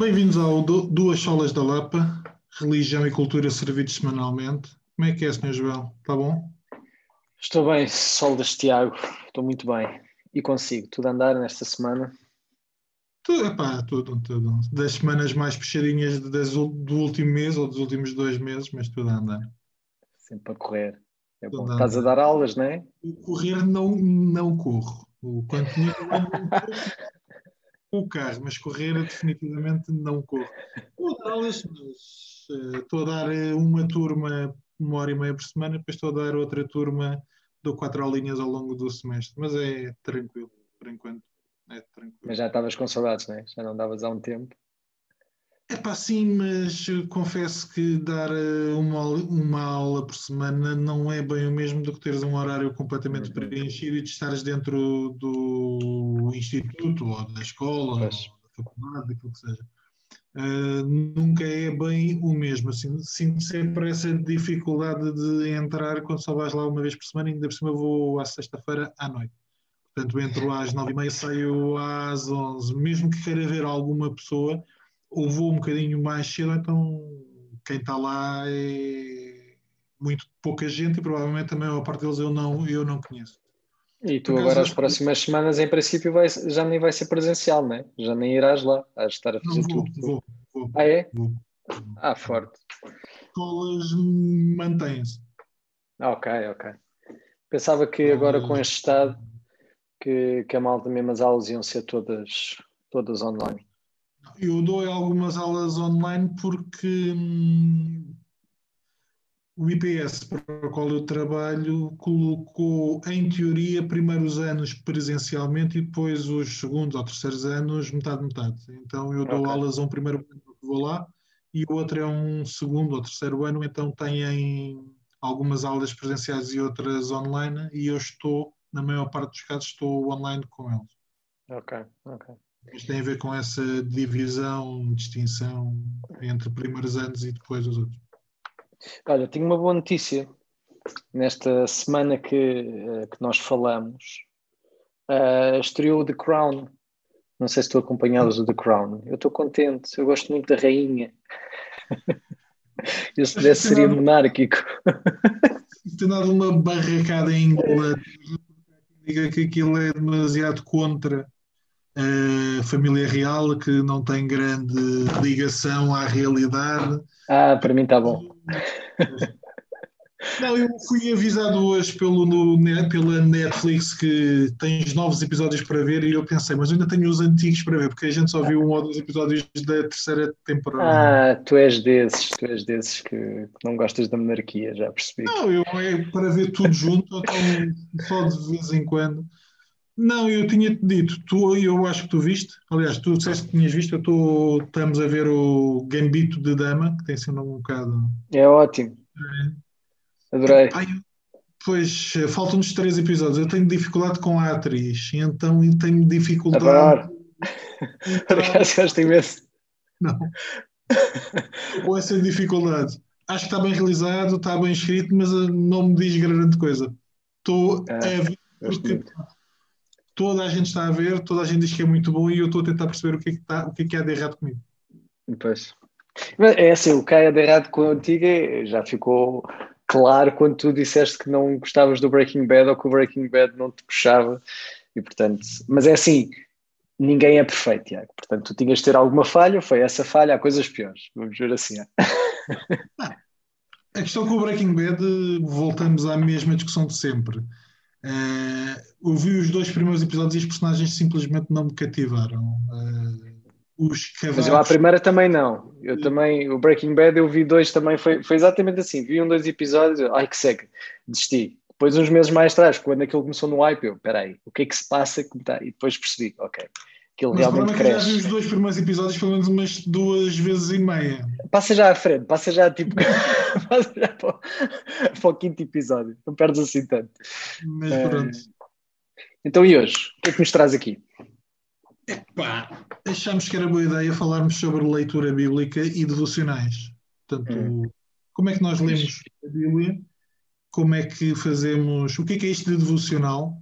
Bem-vindos ao Du- Duas Solas da Lapa, Religião e Cultura servidos semanalmente. Como é que é, Sr. Joel? Está bom? Estou bem, Soldas Tiago, estou muito bem. E consigo, tudo a andar nesta semana? Tudo, epá, tudo, tudo. Das semanas mais puxadinhas das do último mês ou dos últimos dois meses, mas tudo a andar. Sempre a correr. É bom. Estás a dar aulas, não é? O correr não, não corro. O quanto muito o carro, mas correr definitivamente não corro. Aulas, mas eh, estou a dar eh, uma turma uma hora e meia por semana, depois estou a dar outra turma, dou quatro aulinhas ao longo do semestre, mas é tranquilo, por enquanto. É tranquilo. Mas já estavas com saudades, não é? Já não davas há um tempo. É pá, sim, mas eh, confesso que dar eh, uma, aula- uma aula por semana não é bem o mesmo do que teres um horário completamente Uhum. preenchido e de estares dentro do instituto ou da escola ou da faculdade, daquilo que seja. Eh, nunca é bem o mesmo. Assim, sinto sempre essa dificuldade de entrar quando só vais lá uma vez por semana, ainda por cima vou à sexta-feira à noite. Portanto, entro às nove e meia, saio às onze. Mesmo que queira ver alguma pessoa, ou vou um bocadinho mais cedo, então quem está lá é muito pouca gente e provavelmente a maior parte deles eu não, eu não conheço. E tu Por agora, as acho que- próximas semanas, em princípio, vai- já nem vai ser presencial, não é? Já nem irás lá. De estar a Não fazer vou, tudo. vou, vou, Ah, é? vou. Ah, forte. Escolas mantêm-se. Ok, ok. Pensava que agora com este estado, que, que a malta mesmo as aulas iam ser todas, todas online. Eu dou algumas aulas online porque hum, o IPS para o qual eu trabalho colocou, em teoria, primeiros anos presencialmente e depois os segundos ou terceiros anos metade, metade. Então eu dou Ok. aulas a um primeiro ano que vou lá e o outro é um segundo ou terceiro ano, então têm algumas aulas presenciais e outras online e eu estou, na maior parte dos casos, estou online com eles. Ok, ok. Isto tem a ver com essa divisão, distinção entre primeiros anos e depois os outros. Olha, tenho uma boa notícia. Nesta semana que, eh, que nós falamos, eh, estreou o The Crown. Não sei se tu acompanhavas o The Crown. Eu estou contente, eu gosto muito da rainha. Eu se pudesse seria monárquico. Tem dado uma barracada em Inglaterra diga que aquilo é demasiado contra a família real, que não tem grande ligação à realidade. Ah, para mim está bom. Não, eu fui avisado hoje pelo, no, pela Netflix que tens novos episódios para ver e eu pensei, mas eu ainda tenho os antigos para ver, porque a gente só viu um ou dois episódios da terceira temporada. Ah, tu és desses, tu és desses que, que não gostas da monarquia, já percebi. Não, eu é para ver tudo junto, então só de vez em quando. Não, eu tinha-te dito, tu, eu acho que tu viste, aliás, tu disseste que tinhas visto, eu estou, estamos a ver o Gambito de Dama, que tem sido um bocado. É ótimo. Adorei. Ai, pois, faltam-nos três episódios. Eu tenho dificuldade com a atriz, então tenho dificuldade. Adoro. Por acaso gosto imenso. Não. Com essa dificuldade. Acho que está bem realizado, está bem escrito, mas eh, não me diz grande coisa. Estou Ah, a ver Gosto porque muito. Toda a gente está a ver, toda a gente diz que é muito bom e eu estou a tentar perceber o que é que, está, o que, é que há de errado comigo. Pois. Mas É assim, o que há de errado contigo já ficou claro quando tu disseste que não gostavas do Breaking Bad ou que o Breaking Bad não te puxava. E portanto, mas é assim, ninguém é perfeito, Tiago. Portanto, tu tinhas de ter alguma falha, foi essa falha, há coisas piores. Vamos ver assim. é. A questão com o Breaking Bad, voltamos à mesma discussão de sempre. Eh, eu vi os dois primeiros episódios e os personagens simplesmente não me cativaram. Eh, os Mas eu cavalos. primeira também não. Eu também, o Breaking Bad eu vi dois também, foi, foi exatamente assim. Vi um, dois episódios, ai que seca, desisti. Depois, uns meses mais atrás, quando aquilo começou no hype, eu, peraí, o que é que se passa? tá-" E depois percebi, ok, aquilo Mas o realmente é que cresce. os dois primeiros episódios pelo menos umas duas vezes e meia. Passa já à frente, passa já tipo, passa já para, o- para o quinto episódio, não perdes assim tanto. Mas Eh, pronto. Então e hoje? O que é que nos traz aqui? Pá, achámos que era boa ideia falarmos sobre leitura bíblica e devocionais. Portanto, Hum. como é que nós lemos a Bíblia? Como é que fazemos? O que é que é isto de devocional?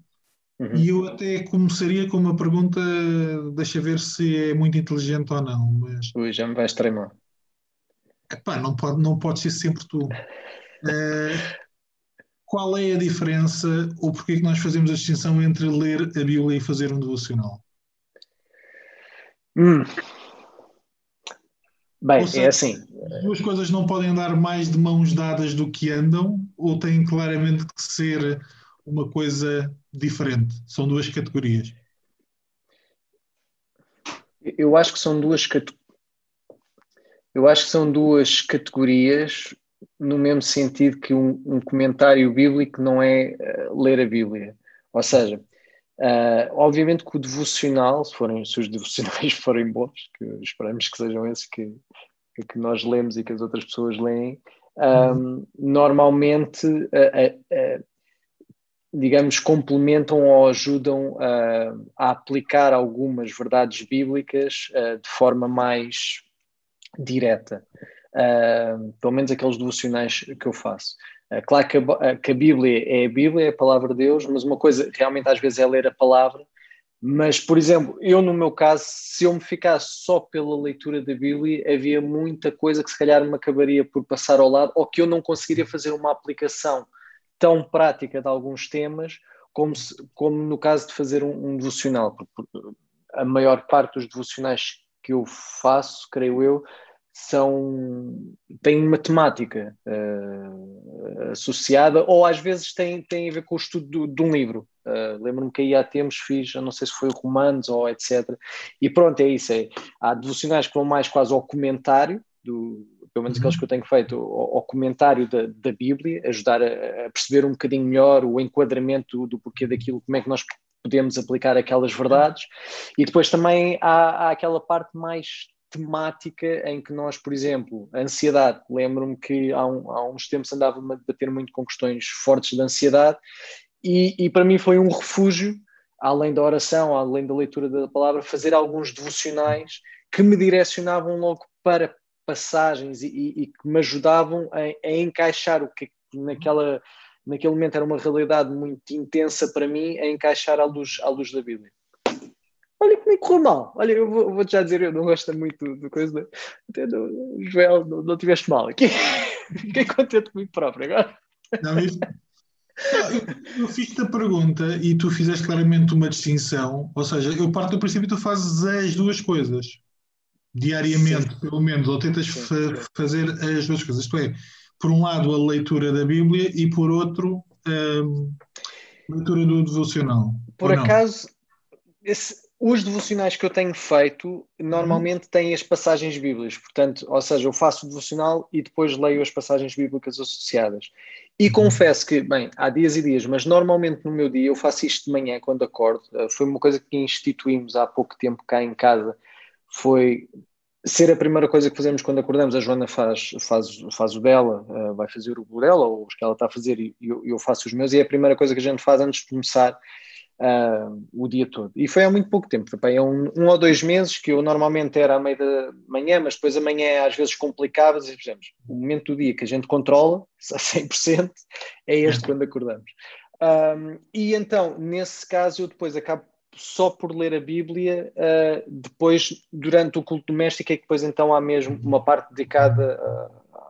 Uhum. E eu até começaria com uma pergunta, deixa ver se é muito inteligente ou não. Mas... Ui, já me vais treinar. Epá, não pode, não pode ser sempre tu. Uh, qual é a diferença ou porquê que nós fazemos a distinção entre ler a Bíblia e fazer um devocional? Hum. Bem, é seja, é assim. Duas coisas não podem andar mais de mãos dadas do que andam, ou têm claramente que ser uma coisa diferente? São duas categorias. Eu acho que são duas eu acho que são duas categorias no mesmo sentido que um, um comentário bíblico não é uh, ler a Bíblia. Ou seja, uh, obviamente que o devocional, se, forem, se os devocionais forem bons, que esperamos que sejam esses que, que nós lemos e que as outras pessoas leem, um, normalmente, uh, digamos, complementam ou ajudam a aplicar algumas verdades bíblicas de forma mais direta uh, pelo menos aqueles devocionais que eu faço. Uh, claro que a, que a, Bíblia é a Bíblia, é a palavra de Deus, mas uma coisa realmente às vezes é ler a palavra. Mas, por exemplo, eu no meu caso, se eu me ficasse só pela leitura da Bíblia, havia muita coisa que se calhar me acabaria por passar ao lado ou que eu não conseguiria fazer uma aplicação tão prática de alguns temas como, se, como no caso de fazer um, um devocional. A maior parte dos devocionais que eu faço, creio eu, são têm uma temática uh, associada ou às vezes têm, têm a ver com o estudo de, de um livro. Uh, Lembro-me que aí há tempos fiz, não sei se foi romanos ou etc. E pronto, é isso. É. Há devocionais que vão mais quase ao comentário, do, pelo menos aqueles que eu tenho feito, ao, ao comentário da, da, Bíblia, ajudar a, a, perceber um bocadinho melhor o enquadramento do, do porquê daquilo, como é que nós podemos aplicar aquelas verdades. E depois também há, há aquela parte mais temática em que nós, por exemplo, a ansiedade, lembro-me que há, um, há uns tempos andava-me a debater muito com questões fortes de ansiedade e, e para mim foi um refúgio, além da oração, além da leitura da palavra, fazer alguns devocionais que me direcionavam logo para passagens e, e, e que me ajudavam a, a, encaixar o que naquela, naquele momento era uma realidade muito intensa para mim, a encaixar à luz, à luz da Bíblia. Olha como que correu mal. Olha, eu vou, vou já dizer, eu não gosto muito do coisa. Até Joel, não, não tiveste mal aqui. Fiquei contente comigo próprio agora. Não, isso, eu fiz-te a pergunta e tu fizeste claramente uma distinção, ou seja, eu parto do princípio que tu fazes as duas coisas diariamente, sim. pelo menos, ou tentas sim, fazer as duas coisas. Isto é, por um lado, a leitura da Bíblia e por outro, hum, a leitura do devocional. Por acaso, esse, os devocionais que eu tenho feito normalmente uhum. têm as passagens bíblicas, portanto, ou seja, eu faço o devocional e depois leio as passagens bíblicas associadas. E uhum. confesso que, bem, há dias e dias, mas normalmente no meu dia eu faço isto de manhã quando acordo. Eh, foi uma coisa que instituímos há pouco tempo cá em casa. Foi ser a primeira coisa que fazemos quando acordamos. A Joana faz, faz, faz o dela, uh, vai fazer o dela, ou os que ela está a fazer, e eu, eu faço os meus, e é a primeira coisa que a gente faz antes de começar uh, o dia todo. E foi há muito pouco tempo, é um, um, ou dois meses que eu normalmente era à meia da manhã, mas depois amanhã às vezes complicava, e dizemos, o momento do dia que a gente controla a 100% é este quando acordamos. Um, e então, nesse caso, eu depois acabo só por ler a Bíblia, uh, depois, durante o culto doméstico, é que depois então há mesmo uma parte dedicada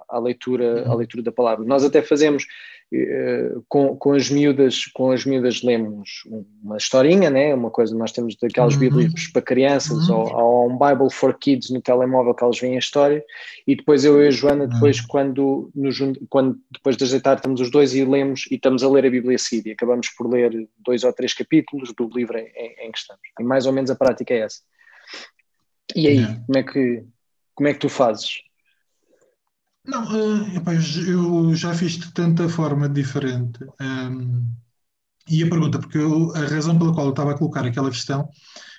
à, leitura, à leitura da palavra. Nós até fazemos eh, com, com, as miúdas, com as miúdas lemos uma historinha, né? uma coisa, nós temos daquelas uhum. bíblias para crianças uhum. ou, ou, um Bible for Kids no telemóvel que elas veem a história e depois eu e a Joana uhum. depois quando, nos, quando depois de ajeitar estamos os dois e lemos e estamos a ler a Bíblia a seguir e acabamos por ler dois ou três capítulos do livro em, em que estamos e mais ou menos a prática é essa e aí, como é que como é que tu fazes? Não, uh, epá, eu já fiz de tanta forma diferente. Um, ehm, e a pergunta, porque eu, a razão pela qual eu estava a colocar aquela questão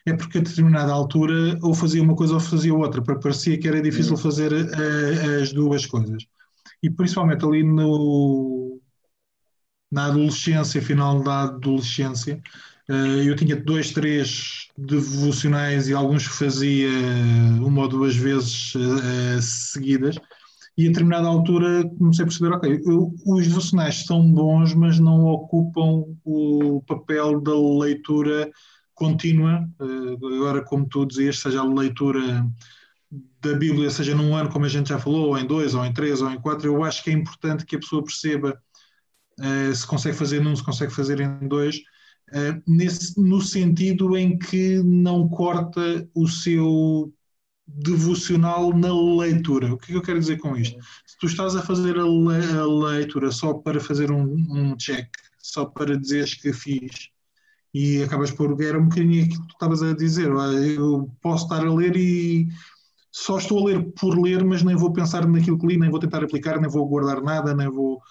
é porque a determinada altura ou fazia uma coisa ou fazia outra, porque parecia que era difícil uhum. fazer uh, as duas coisas. E principalmente ali no, na adolescência, final da adolescência, uh, eu tinha dois, três devocionais e alguns que fazia uma ou duas vezes seguidas e a determinada altura comecei a perceber, ok, eu, os devocionais são bons, mas não ocupam o papel da leitura contínua, uh, agora como tu dizias, seja a leitura da Bíblia, seja num ano, como a gente já falou, ou em dois, ou em três, ou em quatro, eu acho que é importante que a pessoa perceba uh, se consegue fazer num, se consegue fazer em dois, uh, nesse, no sentido em que não corta o seu devocional na leitura. O que é que eu quero dizer com isto? Se tu estás a fazer a, le a leitura só para fazer um, um, check, só para dizeres que fiz, e acabas por. Era um bocadinho aquilo que tu estavas a dizer. Eu posso estar a ler e só estou a ler por ler, mas nem vou pensar naquilo que li, nem vou tentar aplicar, nem vou guardar nada, nem vou.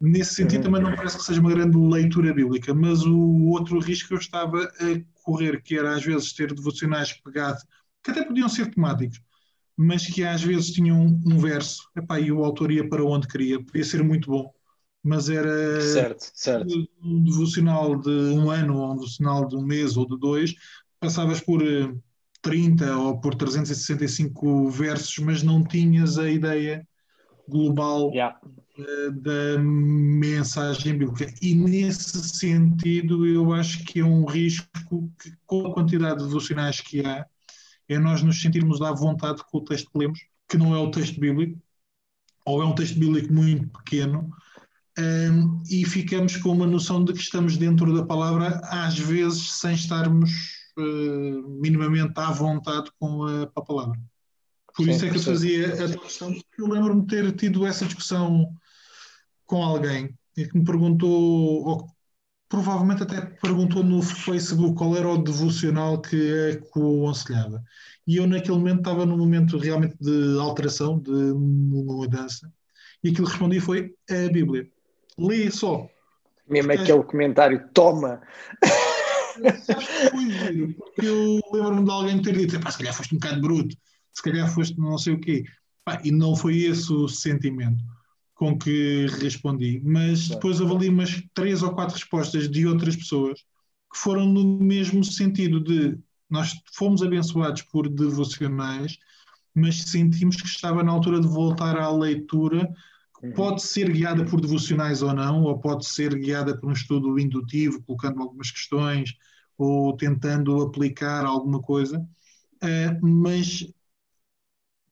Nesse sentido, também não parece que seja uma grande leitura bíblica, mas o outro risco que eu estava a correr, que era às vezes ter devocionais pegado que até podiam ser temáticos, mas que às vezes tinham um, verso, epá, e o autor ia para onde queria, podia ser muito bom, mas era certo, certo. um devocional de um ano, ou um devocional de um mês ou de dois, passavas por 30 eh, ou por 365 versos, mas não tinhas a ideia global yeah. Eh, da mensagem bíblica. E nesse sentido, eu acho que é um risco que, com a quantidade de devocionais que há, é nós nos sentirmos à vontade com o texto que lemos, que não é o texto bíblico, ou é um texto bíblico muito pequeno, um, e ficamos com uma noção de que estamos dentro da palavra, às vezes sem estarmos uh, minimamente à vontade com a, a palavra. Por Sim, isso é que eu fazia a questão, porque eu lembro-me de ter tido essa discussão com alguém e que me perguntou, ou provavelmente até perguntou no Facebook qual era o devocional que aconselhava. E eu, naquele momento, estava num momento realmente de alteração, de mudança, e aquilo que respondi foi a Bíblia. Lê só. Mesmo porque aquele comentário, toma! porque eu lembro-me de alguém ter dito: se calhar foste um bocado bruto, se calhar foste não sei o quê. e não foi esse o sentimento com que respondi, mas depois houve ali umas três ou quatro respostas de outras pessoas que foram no mesmo sentido de nós fomos abençoados por devocionais, mas sentimos que estava na altura de voltar à leitura, que uhum. pode ser guiada por devocionais ou não, ou pode ser guiada por um estudo indutivo, colocando algumas questões ou tentando aplicar alguma coisa, uh, mas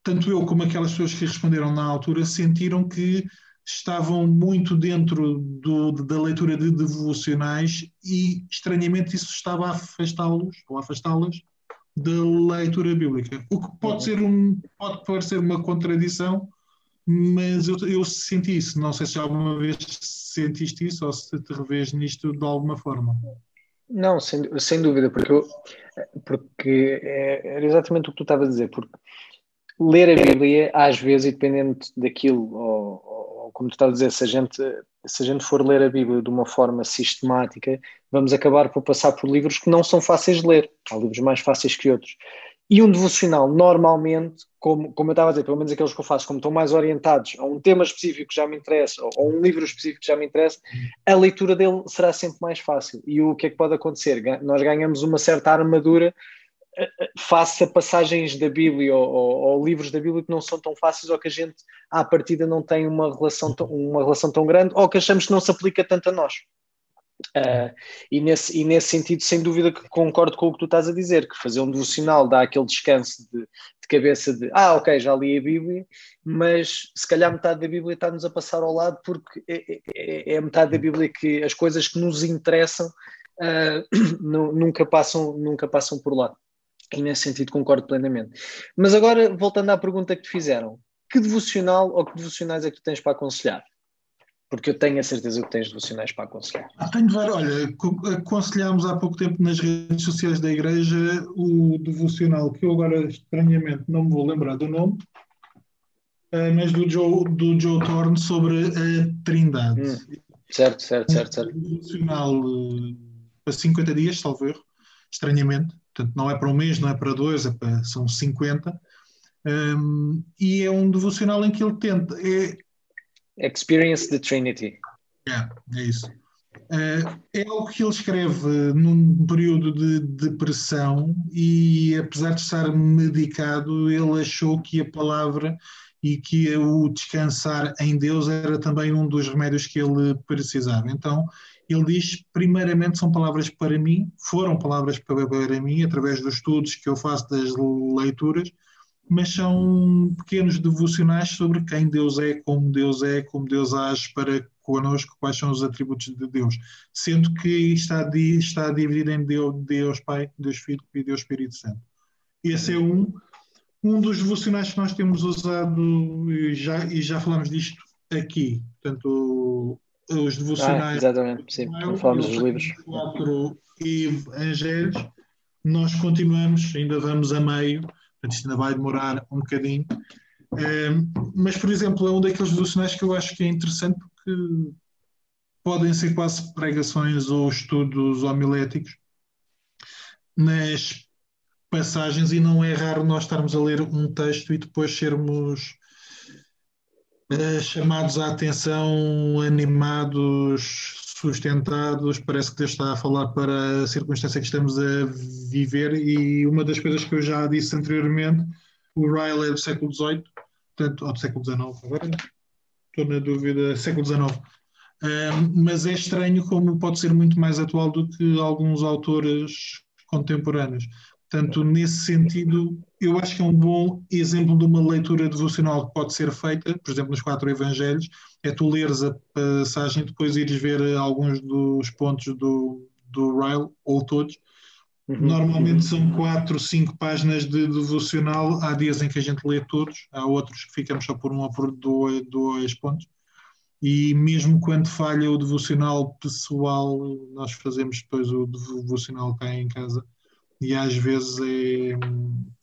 tanto eu como aquelas pessoas que responderam na altura sentiram que estavam muito dentro do, da leitura de devocionais e, estranhamente, isso estava a afastá-los ou afastá-las da leitura bíblica. O que pode ser um, pode parecer uma contradição, mas eu, eu senti isso. Não sei se alguma vez sentiste isso ou se te revês nisto de alguma forma. Não, sem, sem dúvida, porque, eu, porque é, era exatamente o que tu estavas a dizer, porque ler a Bíblia, às vezes, e dependendo daquilo, ou, ou, como tu estás a dizer, se a, gente, se a gente for ler a Bíblia de uma forma sistemática, vamos acabar por passar por livros que não são fáceis de ler. Há livros mais fáceis que outros. E um devocional, normalmente, como, como eu estava a dizer, pelo menos aqueles que eu faço, como estão mais orientados a um tema específico que já me interessa, ou, ou um livro específico que já me interessa, a leitura dele será sempre mais fácil. E o que é que pode acontecer? Nós ganhamos uma certa armadura face a passagens da Bíblia ou, ou, ou, livros da Bíblia que não são tão fáceis ou que a gente à partida não tem uma relação tão, uma relação tão grande ou que achamos que não se aplica tanto a nós. Uh, e, nesse, e nesse sentido, sem dúvida que concordo com o que tu estás a dizer, que fazer um devocional dá aquele descanso de, de cabeça de ah, ok, já li a Bíblia, mas se calhar metade da Bíblia está-nos a passar ao lado porque é, é, é, a metade da Bíblia que as coisas que nos interessam uh, nunca, passam, nunca passam por lá. E nesse sentido concordo plenamente. Mas agora, voltando à pergunta que te fizeram, que devocional ou que devocionais é que tu tens para aconselhar? Porque eu tenho a certeza que tens devocionais para aconselhar. Ah, tenho vários. Olha, aconselhámos há pouco tempo nas redes sociais da igreja o devocional, que eu agora estranhamente não me vou lembrar do nome, eh, mas do Joe, do Joe Thorne sobre a Trindade. Hum, certo, certo, certo, certo. Um devocional eh, para 50 dias, salvo erro, estranhamente Portanto, não é para um mês, não é para dois, é para, são 50. Um, e é um devocional em que ele tenta. É, Experience the Trinity. É, é isso. Uh, é algo que ele escreve num período de depressão e, apesar de estar medicado, ele achou que a palavra e que o descansar em Deus era também um dos remédios que ele precisava. Então, ele diz, primeiramente, são palavras para mim, foram palavras para, mim, através dos estudos que eu faço, das leituras, mas são pequenos devocionais sobre quem Deus é, como Deus é, como Deus age para connosco, quais são os atributos de Deus. Sendo que está, está dividido em Deus, Deus Pai, Deus Filho e Deus Espírito Santo. Esse é um, um dos devocionais que nós temos usado e já, e já falamos disto aqui. Portanto, os devocionais. Ah, exatamente, sim. Não falamos dos livros. Quatro evangelhos. Nós continuamos, ainda vamos a meio Portanto, isto ainda vai demorar um bocadinho. mas, por exemplo, é um daqueles devocionais que eu acho que é interessante porque podem ser quase pregações ou estudos homiléticos nas passagens e não é raro nós estarmos a ler um texto e depois sermos uh, chamados à atenção, animados, sustentados, parece que Deus está a falar para a circunstância que estamos a viver e uma das coisas que eu já disse anteriormente, o Ryle é do século XVIII, portanto, ou do século XIX, agora estou na dúvida, século XIX, um, mas é estranho como pode ser muito mais atual do que alguns autores contemporâneos. Portanto, nesse sentido, eu acho que é um bom exemplo de uma leitura devocional que pode ser feita, por exemplo, nos quatro evangelhos, é tu leres a passagem e depois ires ver alguns dos pontos do, do Ryle, ou todos. Uhum, Normalmente são quatro, cinco páginas de devocional. Há dias em que a gente lê todos, há outros que ficamos só por um ou por dois, dois pontos. E mesmo quando falha o devocional pessoal, nós fazemos depois o devocional cá em casa e às vezes é,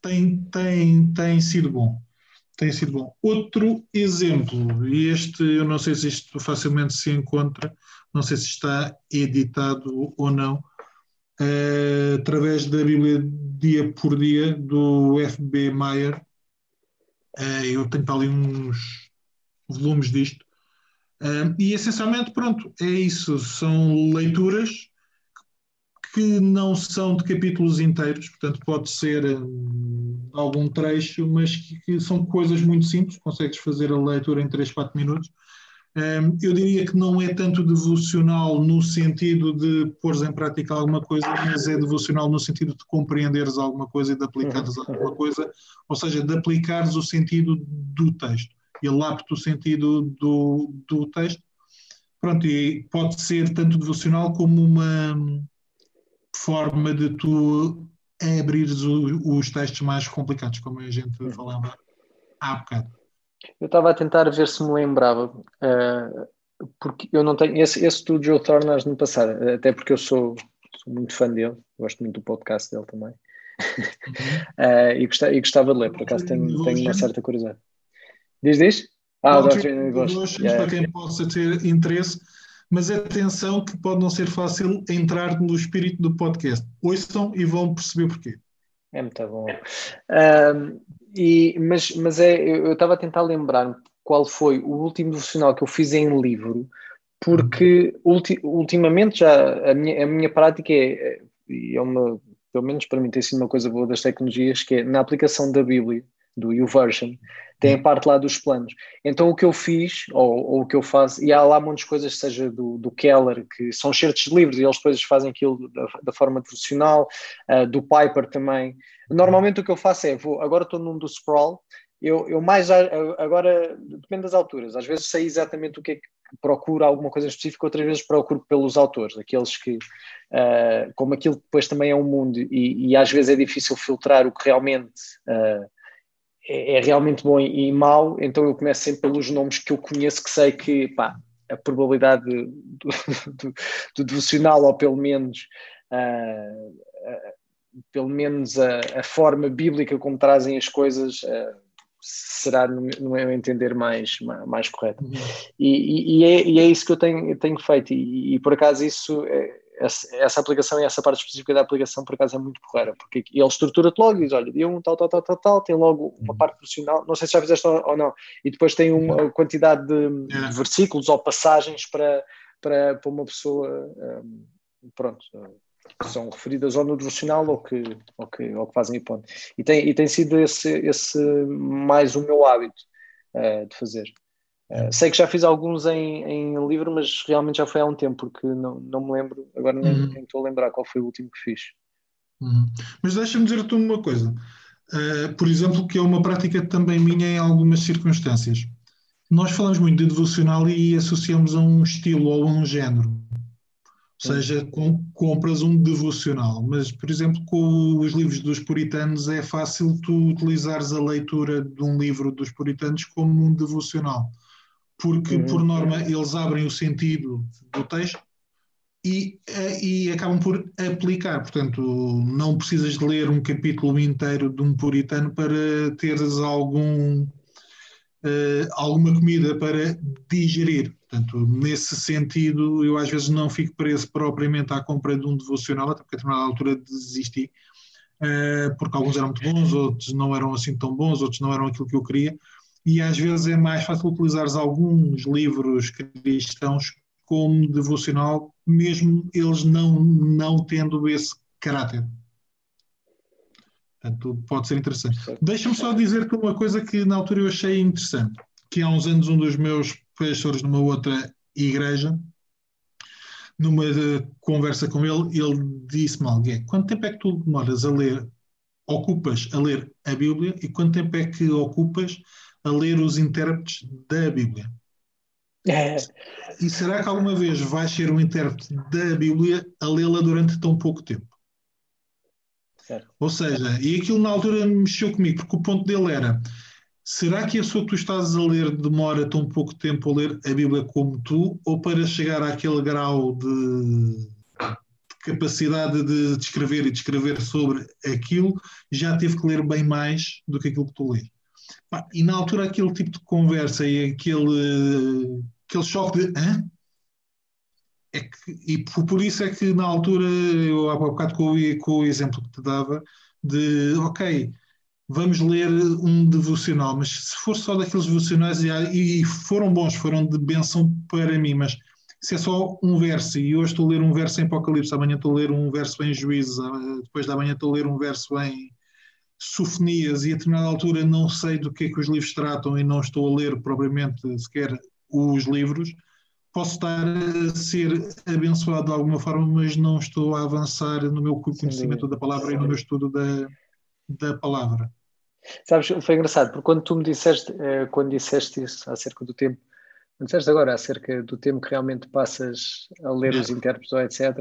tem, tem, tem sido bom. Tem sido bom. Outro exemplo, e este eu não sei se isto facilmente se encontra, não sei se está editado ou não, é, através da Bíblia Dia por Dia do F.B. Meyer. É, eu tenho para ali uns volumes disto. É, e essencialmente, pronto, é isso. São leituras que não são de capítulos inteiros, portanto pode ser um, algum trecho, mas que, que, são coisas muito simples, consegues fazer a leitura em 3, 4 minutos. Um, eu diria que não é tanto devocional no sentido de pôres em prática alguma coisa, mas é devocional no sentido de compreenderes alguma coisa e de aplicares uhum. alguma coisa, ou seja, de aplicares o sentido do texto. Ele apta o sentido do, do texto. Pronto, e pode ser tanto devocional como uma forma de tu abrires o, os textos mais complicados, como a gente falava há bocado. Eu estava a tentar ver se me lembrava, uh, porque eu não tenho. Esse, esse do Joe Thornas no passado, até porque eu sou, sou, muito fã dele, gosto muito do podcast dele também. Uh, e, gostava, e, gostava, de ler, por acaso tenho, tenho uma certa curiosidade. Diz, diz? Ah, o Doctrine Devotion. Para quem possa ter interesse, mas atenção que pode não ser fácil entrar no espírito do podcast. Ouçam e vão perceber porquê. É muito bom. Um, e, mas mas é, eu estava a tentar lembrar qual foi o último devocional que eu fiz em livro, porque ulti, ultimamente já a minha, a minha prática é, é uma, pelo menos para mim tem sido uma coisa boa das tecnologias, que é na aplicação da Bíblia, do YouVersion, uhum. parte lá dos planos. Então o que eu fiz, ou, ou, o que eu faço, e há lá muitas coisas, seja do, do Keller, que são certos livros, e eles depois fazem aquilo da, da forma profissional, uh, do Piper também. Normalmente o que eu faço é, vou, agora estou num do Sprawl, eu, eu mais agora depende das alturas, às vezes sei exatamente o que é que procuro alguma coisa específica, outras vezes procuro pelos autores, aqueles que, uh, como aquilo depois também é um mundo e, e, às vezes é difícil filtrar o que realmente uh, é, é, realmente bom e, e mau, então eu começo sempre pelos nomes que eu conheço, que sei que pá, a probabilidade do, do, do devocional, ou pelo menos, uh, uh, pelo menos a, a, forma bíblica como trazem as coisas, uh, será, no, meu entender, mais, mais correta. Uhum. E, e, é, e, é, isso que eu tenho, tenho feito, e, e por acaso isso. É, essa, aplicação e essa parte específica da aplicação, por acaso, é muito porreira, porque ele estrutura-te logo e diz: olha, dia um, tal, tal, tal, tal, tal, tem logo uma parte profissional, não sei se já fizeste ou não, e depois tem uma quantidade de, de é. versículos ou passagens para, para, para uma pessoa, um, pronto, que são referidas ou no devocional ou que, ou que, ou que fazem ponte. E tem, e tem sido esse, esse mais o meu hábito. uh, de fazer. Uh, sei que já fiz alguns em, em livro, mas realmente já foi há um tempo, porque não, não me lembro, agora nem, uhum. nem estou a lembrar qual foi o último que fiz. Uhum. Mas deixa-me dizer-te uma coisa. Uh, por exemplo, que é uma prática também minha em algumas circunstâncias. Nós falamos muito de devocional e associamos a um estilo ou a um género. Ou seja, com, compras um devocional. Mas, por exemplo, com os livros dos puritanos é fácil tu utilizares a leitura de um livro dos puritanos como um devocional. Porque, uhum. por norma, eles abrem o sentido do texto e, eh, e acabam por aplicar. Portanto, não precisas de ler um capítulo inteiro de um puritano para teres algum, uh, alguma comida para digerir. Portanto, nesse sentido, eu às vezes não fico preso propriamente à compra de um devocional, até porque a determinada altura desisti, uh, porque alguns eram muito bons, outros não eram assim tão bons, outros não eram aquilo que eu queria. E às vezes é mais fácil utilizares alguns livros cristãos como devocional, mesmo eles não, não tendo esse caráter. Portanto, pode ser interessante. Deixa-me só dizer-te uma coisa que na altura eu achei interessante, que há uns anos um dos meus professores numa outra igreja, numa conversa com ele, ele disse-me algo, é, quanto tempo é que tu demoras a ler, ocupas a ler a Bíblia e quanto tempo é que ocupas a ler os intérpretes da Bíblia? É. E será que alguma vez vais ser um intérprete da Bíblia a lê-la durante tão pouco tempo? Ou seja, e aquilo na altura mexeu comigo, porque o ponto dele era: será que a pessoa que tu estás a ler demora tão pouco tempo a ler a Bíblia como tu, ou para chegar àquele grau de, de capacidade de descrever e descrever sobre aquilo, já teve que ler bem mais do que aquilo que tu lês? E na altura aquele tipo de conversa e aquele, aquele choque de Hã? É que, e por, isso é que na altura, eu há bocado com, com o exemplo que te dava, de ok, vamos ler um devocional, mas se for só daqueles devocionais, e, e foram bons, foram de benção para mim, mas se é só um verso, e hoje estou a ler um verso em Apocalipse, amanhã estou a ler um verso em Juízes, depois da manhã estou a ler um verso em sofonias e a determinada altura não sei do que é que os livros tratam e não estou a ler propriamente sequer os livros, posso estar a ser abençoado de alguma forma, mas não estou a avançar no meu conhecimento da palavra e no meu estudo da, da palavra. Sabes, foi engraçado, porque quando tu me disseste, eh, quando disseste isso acerca do tempo, não disseste agora acerca do tempo que realmente passas a ler os intérpretes ou etc.,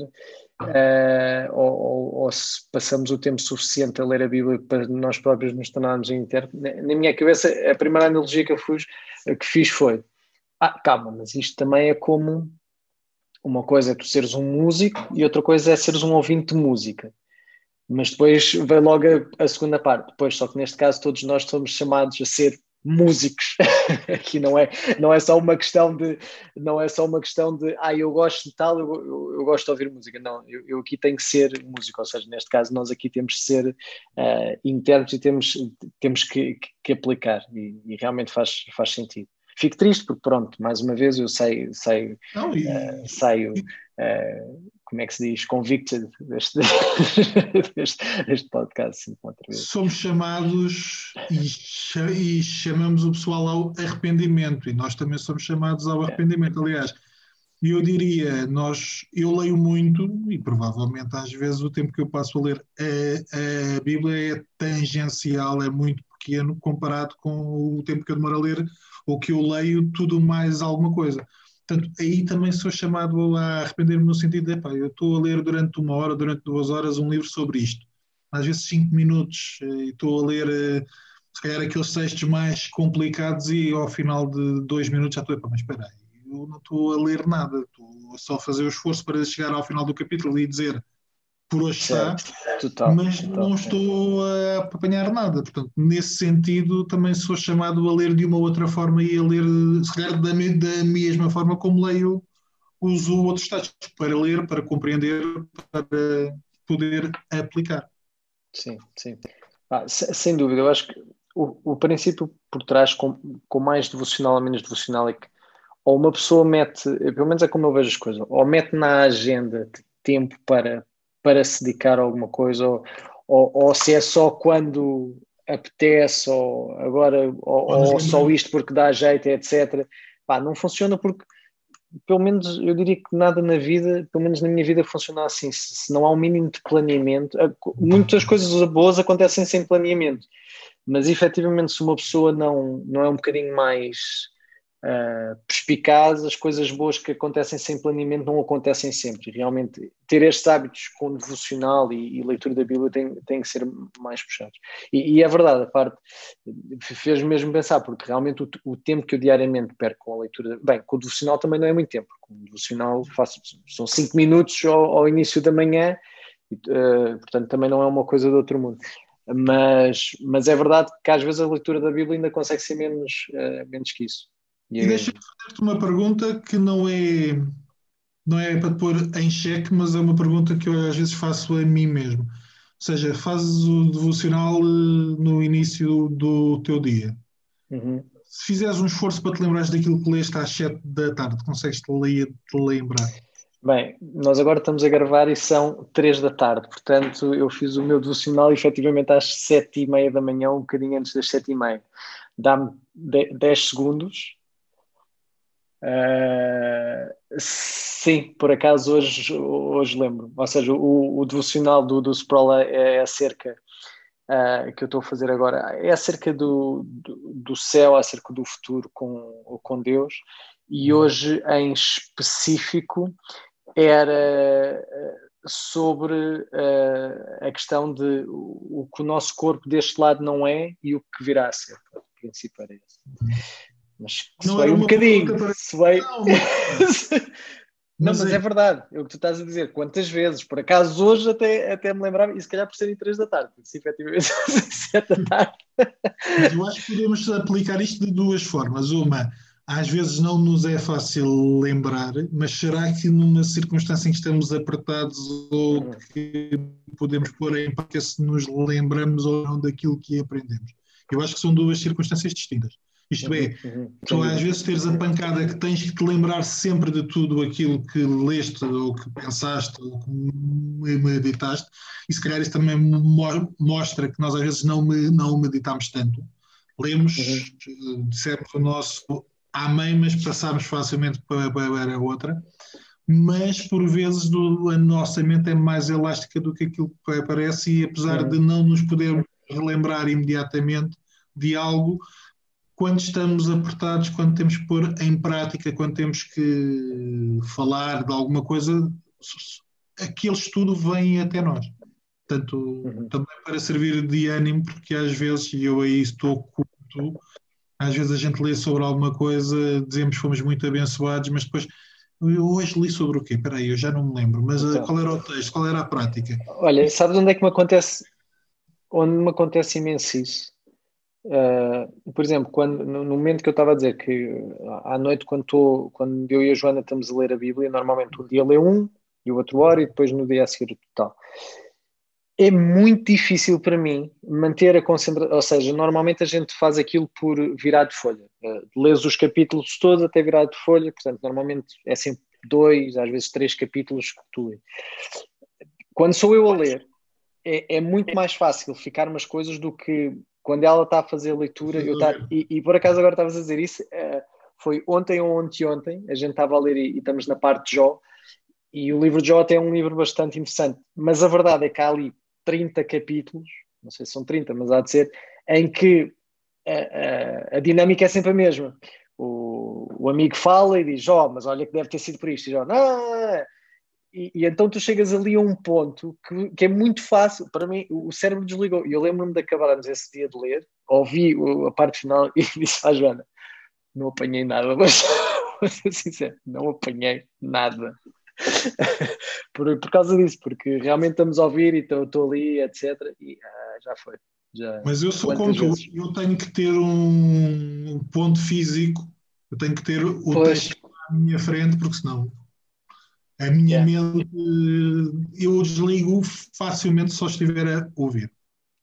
uh, ou, ou, ou, se passamos o tempo suficiente a ler a Bíblia para nós próprios nos tornarmos em intérprete. Na, minha cabeça, a primeira analogia que eu fiz, que fiz foi: ah, calma, mas isto também é como uma coisa é tu seres um músico e outra coisa é seres um ouvinte de música. Mas depois vem logo a, a segunda parte. Depois, só que neste caso todos nós somos chamados a ser músicos. Aqui não é, não é só uma questão de não é só uma questão de ah, eu gosto de tal, eu, eu, eu gosto de ouvir música. Não, eu, eu, aqui tenho que ser músico, ou seja, neste caso nós aqui temos que ser uh, internos e temos, temos que, que, que aplicar e, e, realmente faz, faz sentido. Fico triste porque pronto, mais uma vez eu sei, sei, não, e, uh, saio uh, como é que se diz, convicted deste, deste, deste podcast. Somos chamados e, chamamos o pessoal ao arrependimento e nós também somos chamados ao arrependimento. Aliás, eu diria, nós, eu leio muito e provavelmente às vezes o tempo que eu passo a ler a, a Bíblia é tangencial, é muito pequeno comparado com o tempo que eu demoro a ler ou que eu leio tudo mais alguma coisa. Portanto, aí também sou chamado a arrepender-me no sentido de, eu estou a ler durante uma hora, durante duas horas um livro sobre isto. Às vezes cinco minutos, eh, e estou a ler, eh, se calhar, aqueles textos mais complicados e ao final de dois minutos já estou, epá, mas espera aí, eu não estou a ler nada, estou só a fazer o esforço para chegar ao final do capítulo e dizer por hoje está, total, mas total, não estou a apanhar nada. Portanto, nesse sentido, também sou chamado a ler de uma outra forma e a ler, se calhar, da, da mesma forma como leio, uso outros textos para ler, para compreender, para poder aplicar. Sim, sim. Ah, sem dúvida, eu acho que o, o princípio por trás, com, com mais devocional ou menos devocional, é que ou uma pessoa mete, pelo menos é como eu vejo as coisas, ou mete na agenda tempo para para se dedicar a alguma coisa ou, ou, ou se é só quando apetece ou agora ou, ou só isto porque dá jeito, etc. Pá, não funciona porque pelo menos eu diria que nada na vida, pelo menos na minha vida, funciona assim. Se não há um mínimo de planeamento, muitas coisas boas acontecem sem planeamento, mas efetivamente, se uma pessoa não, não é um bocadinho mais uh, perspicaz, as coisas boas que acontecem sem planeamento não acontecem sempre. Realmente, ter estes hábitos com devocional e, e leitura da Bíblia tem, tem que ser mais puxados. E, e é verdade, a parte fez mesmo pensar, porque realmente o, o, tempo que eu diariamente perco com a leitura, bem, com o devocional também não é muito tempo. Com o devocional faço, são cinco minutos ao, ao início da manhã. Uh, portanto, também não é uma coisa do outro mundo mas, mas é verdade que às vezes a leitura da Bíblia ainda consegue ser menos, uh, menos que isso. E, e deixa-me fazer-te uma pergunta que não é, não é para te pôr em xeque, mas é uma pergunta que eu às vezes faço a mim mesmo. Ou seja, fazes o devocional eh, no início do teu dia. Uhum. Se fizeres um esforço para te lembrares daquilo que leste às 7 da tarde, consegues te, te lembrar? Bem, nós agora estamos a gravar e são 3 da tarde, portanto eu fiz o meu devocional efetivamente às 7 e meia da manhã, um bocadinho antes das 7 e meia. Dá-me 10 segundos Uh, sim, por acaso hoje, hoje lembro. Ou seja, o, o devocional do, do Sproul é, é acerca uh, que eu estou a fazer agora, é acerca do, do, do, céu, acerca do futuro com, com Deus. E uhum. hoje, em específico, era sobre uh, a questão de o, o, que o nosso corpo deste lado não é e o que virá a ser. O princípio era esse. Mas suei um bocadinho. Para... Suei... Não, mas... Não, mas é... é... verdade, é o que tu estás a dizer. Quantas vezes? Por acaso hoje até, até me lembrava, e se calhar por serem 3 da tarde, porque se efetivamente 7 da tarde. Mas eu acho que podemos aplicar isto de duas formas. Uma, às vezes não nos é fácil lembrar, mas será que numa circunstância em que estamos apertados ou uhum. que podemos pôr em prática se nos lembramos ou não daquilo que aprendemos? Eu acho que são duas circunstâncias distintas. Isto é, uhum, uhum. tu às vezes teres a pancada que tens que te lembrar sempre de tudo aquilo que leste ou que pensaste ou que meditaste, e se calhar isso também mostra que nós às vezes não, não meditamos tanto. Lemos, uhum. Eh, dissemos o nosso amém, mas passamos facilmente para, para a outra. Mas por vezes do, a nossa mente é mais elástica do que aquilo que parece, e apesar uhum. de não nos podermos relembrar imediatamente de algo, quando estamos apertados, quando temos que pôr em prática, quando temos que falar de alguma coisa, aquele estudo vem até nós. Portanto, uhum. também para servir de ânimo, porque às vezes, e eu aí estou curto, às vezes a gente lê sobre alguma coisa, dizemos que fomos muito abençoados, mas depois eu hoje li sobre o quê? Espera aí, eu já não me lembro, mas eh, então, qual era o texto, qual era a prática? Olha, sabes onde é que me acontece, onde me acontece imenso isso? Uh, por exemplo, quando, no, momento que eu estava a dizer que à noite, quando, tô, quando eu e a Joana estamos a ler a Bíblia, normalmente um dia lê um e o outro hora, e depois no dia a seguir o total. É muito difícil para mim manter a concentração, ou seja, normalmente a gente faz aquilo por virar de folha. Uh, lês os capítulos todos até virar de folha, portanto, normalmente é sempre dois, às vezes três capítulos que tu lês. Quando sou eu a ler, é, é muito mais fácil ficar umas coisas do que quando ela está a fazer a leitura, eu tá, e, e, por acaso agora estavas a dizer isso, uh, foi ontem ou ontem, a gente estava a ler e, e, estamos na parte de Jó, e o livro de Jó até é um livro bastante interessante, mas a verdade é que há ali 30 capítulos, não sei se são 30, mas há de ser, em que a, a, a dinâmica é sempre a mesma. O, o amigo fala e diz, Jó, mas olha que deve ter sido por isto, e Jó, não, e, e, então tu chegas ali a um ponto que, que, é muito fácil. Para mim, o cérebro desligou. E eu lembro-me de acabarmos esse dia de ler, ouvi a parte final e disse à Joana: Não apanhei nada, mas vou ser sincero, não apanhei nada. por, por causa disso, porque realmente estamos a ouvir e estou ali, etc. E ah, já foi. Já, mas eu sou como tu, eu tenho que ter um ponto físico, eu tenho que ter o pois. texto à minha frente, porque senão a minha yeah. mente, eu desligo facilmente só estiver a ouvir.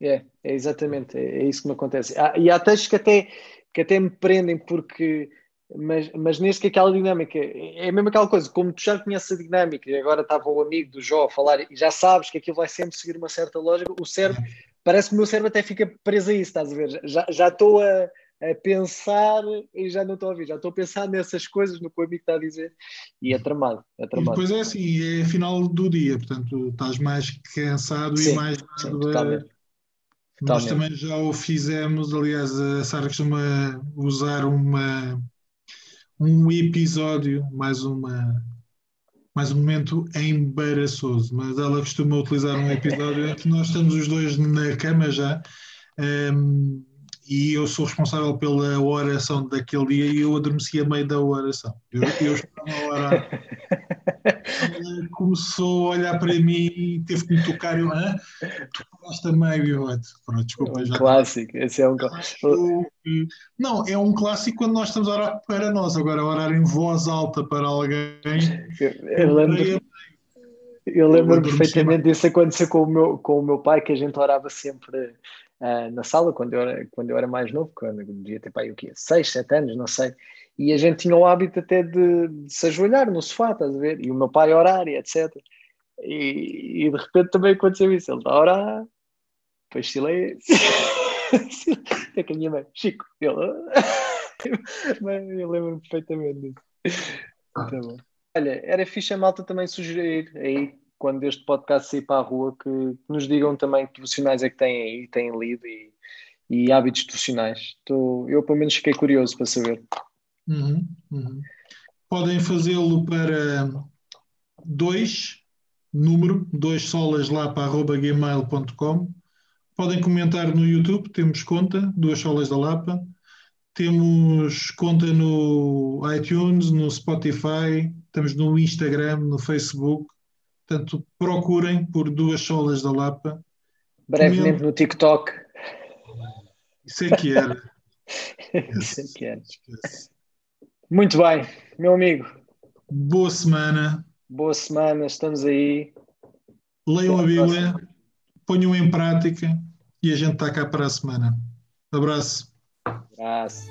É, é exatamente, é, é isso que me acontece. Há, e há textos que até, que até me prendem porque mas, mas neste que aquela dinâmica é mesmo aquela coisa, como tu já conheces a dinâmica e agora estava o amigo do Jó a falar e já sabes que aquilo vai sempre seguir uma certa lógica, o cérebro parece que o meu cérebro até fica preso a isso, estás a ver? Já estou a, a, pensar e já não estou a ouvir, já estou a pensar nessas coisas, no que o amigo está a dizer, e é tramado. É tramado. E depois é assim, é final do dia, portanto estás mais cansado sim, e mais sim, totalmente. Nós também já o fizemos, aliás, a Sara costuma usar uma, um episódio, mais uma mais um momento embaraçoso, mas ela costuma utilizar um episódio em que nós estamos os dois na cama já um, e eu sou responsável pela oração daquele dia e eu adormeci a meio da oração. Eu, eu estava a orar. Ela começou a olhar para mim e teve que me tocar. Eu, ah, tu falaste a meio. Eu, pronto, desculpa. Um já clássico, esse é um clássico. Não, é um clássico quando nós estamos a orar para nós. Agora, orar em voz alta para alguém. Eu lembro. Eu lembro perfeitamente disso aconteceu com o, meu, com o meu pai, que a gente orava sempre uh, na sala quando eu, era, quando eu era mais novo, quando eu devia ter pai o quê? 6, 7 anos, não sei. E a gente tinha o hábito até de, de se ajoelhar no sofá, estás a ver? E o meu pai orar e etc. E, e de repente também aconteceu isso. Ele está a orar, depois silêncio. Até que a minha mãe, Chico, ele. eu lembro perfeitamente disso. Tá bom. Olha, era fixe a malta também sugerir aí quando este podcast sair para a rua, que, nos digam também que profissionais é que têm aí, têm lido e, e hábitos profissionais. Tô, eu, pelo menos, fiquei curioso para saber. Uhum, uhum. Podem fazê-lo para dois, número, dois solas lá para arroba gmail.com. Podem comentar no YouTube, temos conta, duas solas da Lapa. Temos conta no iTunes, no Spotify, estamos no Instagram, no Facebook. Portanto, procurem por duas solas da Lapa. Brevemente no TikTok. Isso é que era. Isso é que era. Muito bem, meu amigo. Boa semana. Boa semana, estamos aí. Leiam a Bíblia, ponham em prática e a gente está cá para a semana. Abraço. Abraço.